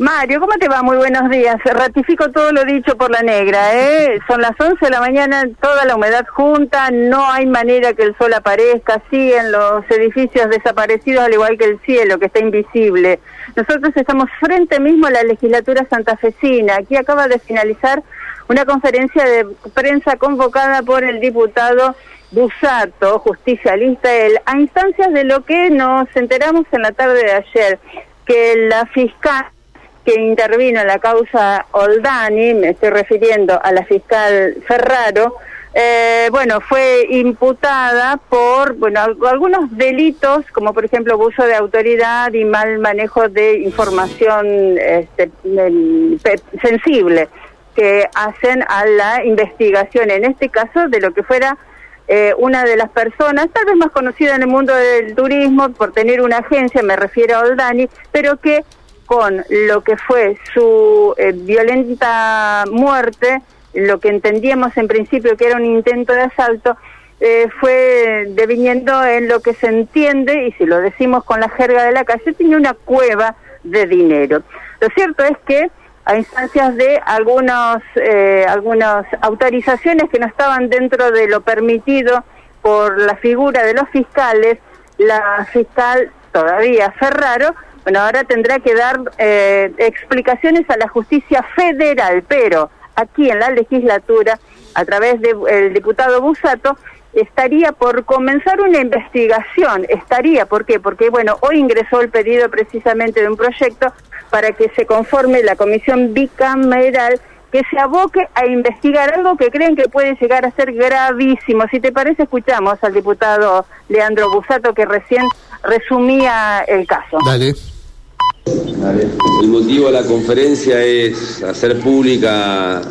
Mario, ¿cómo te va? Muy buenos días. Ratifico todo lo dicho por la negra, ¿eh? Son las 11 de la mañana, toda la humedad junta, no hay manera que el sol aparezca, siguen los edificios desaparecidos al igual que el cielo, que está invisible. Nosotros estamos frente mismo a la legislatura santafesina. Aquí acaba de finalizar una conferencia de prensa convocada por el diputado Busato, justicialista, a instancias de lo que nos enteramos en la tarde de ayer, que la fiscal que intervino en la causa Oldani, me estoy refiriendo a la fiscal Ferraro, eh, bueno, fue imputada por, bueno, algunos delitos, como por ejemplo abuso de autoridad y mal manejo de información este, sensible que hacen a la investigación, en este caso, de lo que fuera eh, una de las personas, tal vez más conocida en el mundo del turismo por tener una agencia, me refiero a Oldani, pero que con lo que fue su eh, violenta muerte, lo que entendíamos en principio que era un intento de asalto, eh, fue deviniendo en lo que se entiende, y si lo decimos con la jerga de la calle, tenía una cueva de dinero. Lo cierto es que a instancias de algunos, eh, algunas autorizaciones que no estaban dentro de lo permitido por la figura de los fiscales, la fiscal todavía Ferraro bueno, ahora tendrá que dar eh, explicaciones a la justicia federal, pero aquí en la legislatura, a través del diputado Busato, estaría por comenzar una investigación. Estaría, ¿por qué? Porque, bueno, hoy ingresó el pedido precisamente de un proyecto para que se conforme la comisión bicameral que se aboque a investigar algo que creen que puede llegar a ser gravísimo. Si te parece, escuchamos al diputado Leandro Busato que recién resumía el caso. Dale. El motivo de la conferencia es hacer pública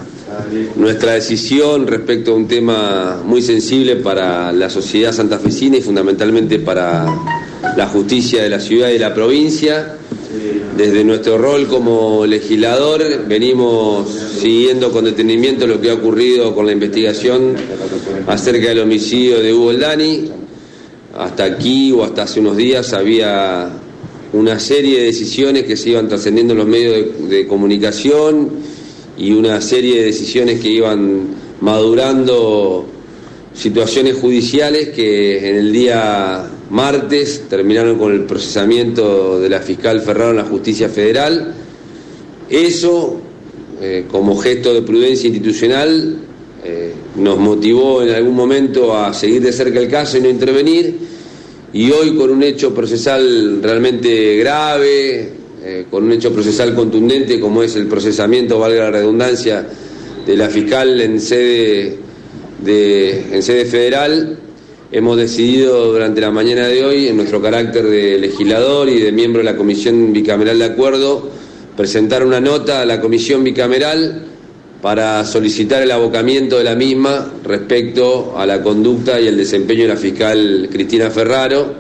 nuestra decisión respecto a un tema muy sensible para la sociedad santafesina y fundamentalmente para la justicia de la ciudad y de la provincia. Desde nuestro rol como legislador venimos siguiendo con detenimiento lo que ha ocurrido con la investigación acerca del homicidio de Hugo Eldani. Hasta aquí o hasta hace unos días había una serie de decisiones que se iban trascendiendo en los medios de, comunicación y una serie de decisiones que iban madurando situaciones judiciales que en el día martes terminaron con el procesamiento de la fiscal Ferraro en la justicia federal. Eso, eh, como gesto de prudencia institucional, eh, nos motivó en algún momento a seguir de cerca el caso y no intervenir. Y hoy con un hecho procesal realmente grave, eh, con un hecho procesal contundente como es el procesamiento, valga la redundancia, de la fiscal en sede, de, en sede federal, hemos decidido durante la mañana de hoy, en nuestro carácter de legislador y de miembro de la Comisión Bicameral de Acuerdo, presentar una nota a la Comisión Bicameral para solicitar el abocamiento de la misma respecto a la conducta y el desempeño de la fiscal Cristina Ferraro,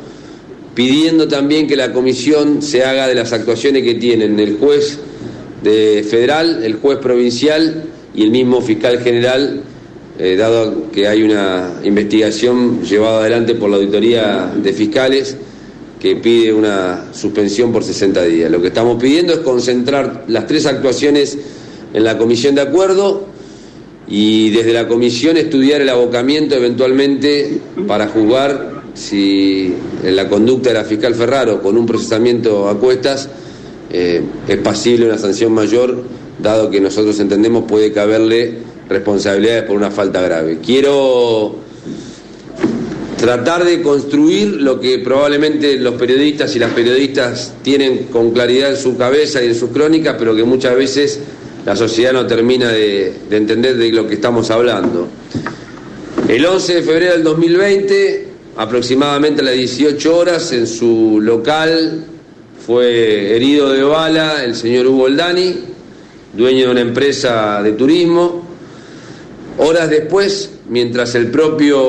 pidiendo también que la comisión se haga de las actuaciones que tienen el juez de federal, el juez provincial y el mismo fiscal general, eh, dado que hay una investigación llevada adelante por la auditoría de fiscales que pide una suspensión por 60 días. Lo que estamos pidiendo es concentrar las tres actuaciones en la comisión de acuerdo y desde la comisión estudiar el abocamiento eventualmente para juzgar si en la conducta de la fiscal Ferraro con un procesamiento a cuestas eh, es pasible una sanción mayor, dado que nosotros entendemos puede caberle responsabilidades por una falta grave. Quiero tratar de construir lo que probablemente los periodistas y las periodistas tienen con claridad en su cabeza y en sus crónicas, pero que muchas veces la sociedad no termina de, entender de lo que estamos hablando. El 11 de febrero del 2020, aproximadamente a las 18 horas, en su local fue herido de bala el señor Hugo Oldani, dueño de una empresa de turismo. Horas después, mientras el propio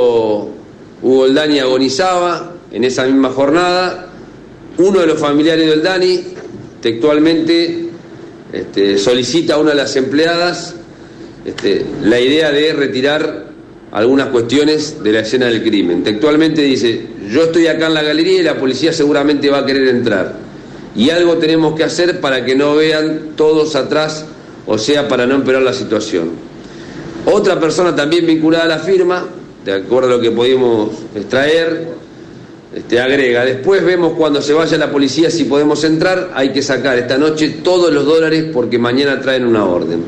Hugo Oldani agonizaba, en esa misma jornada, uno de los familiares de Oldani textualmente este, solicita a una de las empleadas este, la idea de retirar algunas cuestiones de la escena del crimen. Textualmente dice, yo estoy acá en la galería y la policía seguramente va a querer entrar. y algo tenemos que hacer para que no vean todos atrás, o sea, para no empeorar la situación. Otra persona también vinculada a la firma, de acuerdo a lo que pudimos extraer, este, agrega, después vemos cuando se vaya la policía si podemos entrar, hay que sacar esta noche todos los dólares porque mañana traen una orden.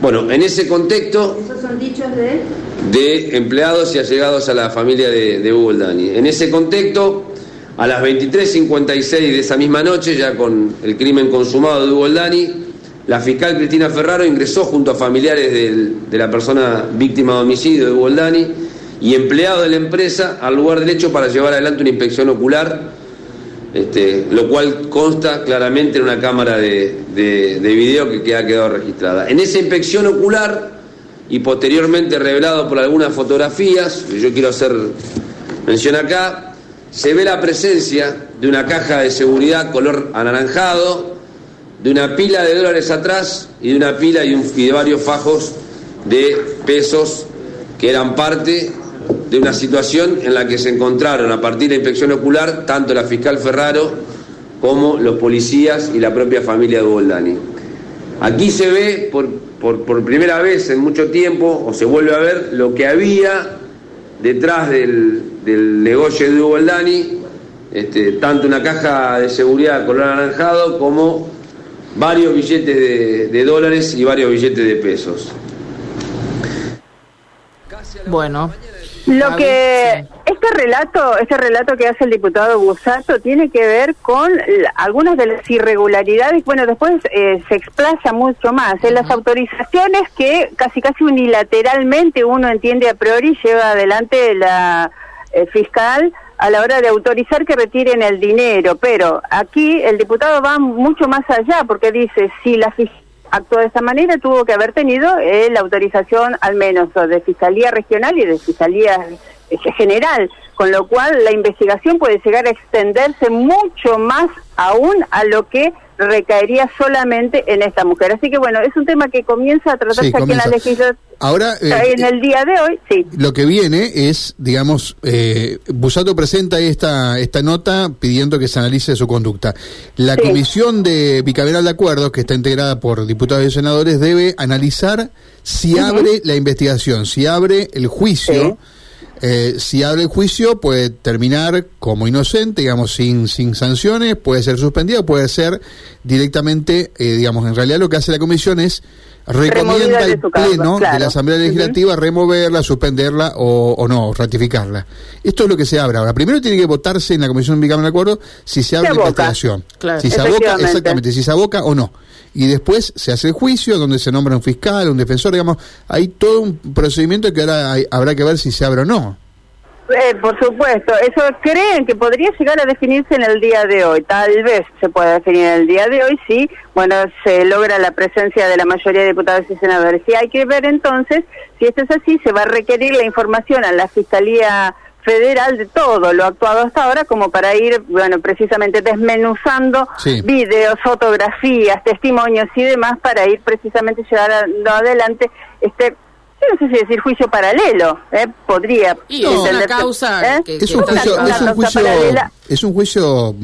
Bueno, en ese contexto... ¿Esos son dichos de...? De empleados y allegados a la familia de, de Hugo Dani. En ese contexto, a las 23.56 de esa misma noche, ya con el crimen consumado de Hugo Dani, la fiscal Cristina Ferraro ingresó junto a familiares de la persona víctima de homicidio de Hugo Dani y empleado de la empresa al lugar del hecho para llevar adelante una inspección ocular, este, lo cual consta claramente en una cámara de, de, video que, ha quedado registrada. En esa inspección ocular y posteriormente revelado por algunas fotografías, que yo quiero hacer mención acá, se ve la presencia de una caja de seguridad color anaranjado, de una pila de dólares atrás y de una pila y de varios fajos de pesos que eran parte de una situación en la que se encontraron a partir de la inspección ocular tanto la fiscal Ferraro como los policías y la propia familia de Boldani. Aquí se ve por, por, primera vez en mucho tiempo, o se vuelve a ver, lo que había detrás del, del negocio de Hugo este, tanto una caja de seguridad color anaranjado como varios billetes de, de dólares y varios billetes de pesos. Bueno, lo que este relato, este relato que hace el diputado Busato tiene que ver con algunas de las irregularidades. Bueno, después eh, se explaza mucho más en las autorizaciones que casi casi unilateralmente uno entiende a priori lleva adelante la eh, fiscal a la hora de autorizar que retiren el dinero. Pero aquí el diputado va mucho más allá porque dice si la fiscal actuó de esa manera, tuvo que haber tenido eh, la autorización al menos de Fiscalía Regional y de Fiscalía General, con lo cual la investigación puede llegar a extenderse mucho más aún a lo que recaería solamente en esta mujer. Así que bueno, es un tema que comienza a tratarse aquí en la legislatura. Ahora, eh, en el día de hoy, sí. Lo que viene es, digamos, eh, Busato presenta esta, esta nota pidiendo que se analice su conducta. La Comisión de Bicameral de Acuerdos, que está integrada por diputados y senadores, debe analizar si abre la investigación, si abre el juicio. Eh, si abre el juicio, puede terminar como inocente, digamos, sin, sin sanciones, puede ser suspendido, puede ser directamente, eh, digamos, en realidad lo que hace la comisión es recomienda al Pleno de la Asamblea Legislativa removerla, suspenderla o, no, ratificarla. Esto es lo que se abre ahora. Primero tiene que votarse en la Comisión Bicameral de Acuerdo si se abre la investigación. Si se aboca, exactamente, si se aboca o no. Y después se hace el juicio donde se nombra un fiscal, un defensor, digamos, hay todo un procedimiento que ahora habrá que ver si se abre o no. Eh, por supuesto, eso creen que podría llegar a definirse en el día de hoy. Tal vez se pueda definir en el día de hoy si, bueno, se logra la presencia de la mayoría de diputados y senadores. Si hay que ver entonces, si esto es así, se va a requerir la información a la Fiscalía Federal de todo lo actuado hasta ahora como para ir, bueno, precisamente desmenuzando videos, fotografías, testimonios y demás para ir precisamente llevando adelante este no sé si decir juicio paralelo, ¿eh? podría. Y es una causa. ¿eh? es, un juicio, es, un juicio,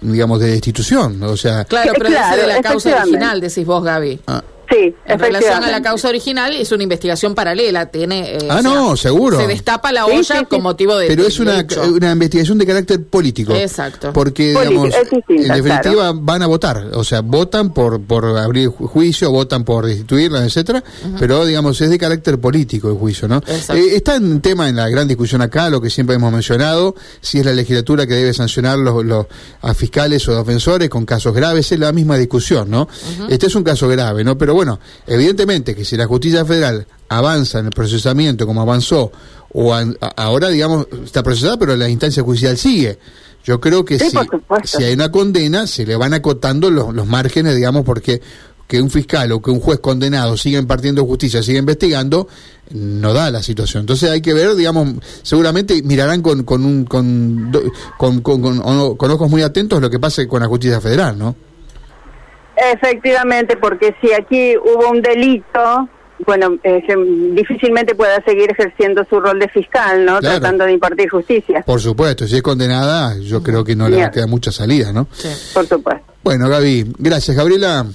digamos, de institución, o sea. Claro, pero claro, de la causa original, decís vos, Gaby. Ah. Sí, en relación a la causa original es una investigación paralela, tiene eh, Ah, no, seguro. Se destapa la olla con motivo de Pero es una, una investigación de carácter político. Exacto. Porque digamos, en definitiva van a votar, o sea, votan por por abrir juicio, votan por destituirla, etcétera, pero digamos es de carácter político el juicio, ¿no? Eh, está en tema en la gran discusión acá lo que siempre hemos mencionado, si es la legislatura que debe sancionar los, los a fiscales o defensores con casos graves, es la misma discusión, ¿no? Este es un caso grave, ¿no? Pero bueno, evidentemente que si la justicia federal avanza en el procesamiento como avanzó, o ahora, digamos, está procesada, pero la instancia judicial sigue. Yo creo que si, si, hay una condena, se le van acotando los, los márgenes, digamos, porque que un fiscal o que un juez condenado siga impartiendo justicia, siga investigando, no da la situación. Entonces hay que ver, digamos, seguramente mirarán con con, un, con, con, con, con ojos muy atentos lo que pase con la justicia federal, ¿no? Efectivamente, porque si aquí hubo un delito bueno, eh, difícilmente pueda seguir ejerciendo su rol de fiscal, ¿no? Tratando de impartir justicia. Por supuesto, si es condenada, yo creo que no le queda mucha salida, ¿no? Sí. Por supuesto. Bueno, Gaby, gracias, Gabriela.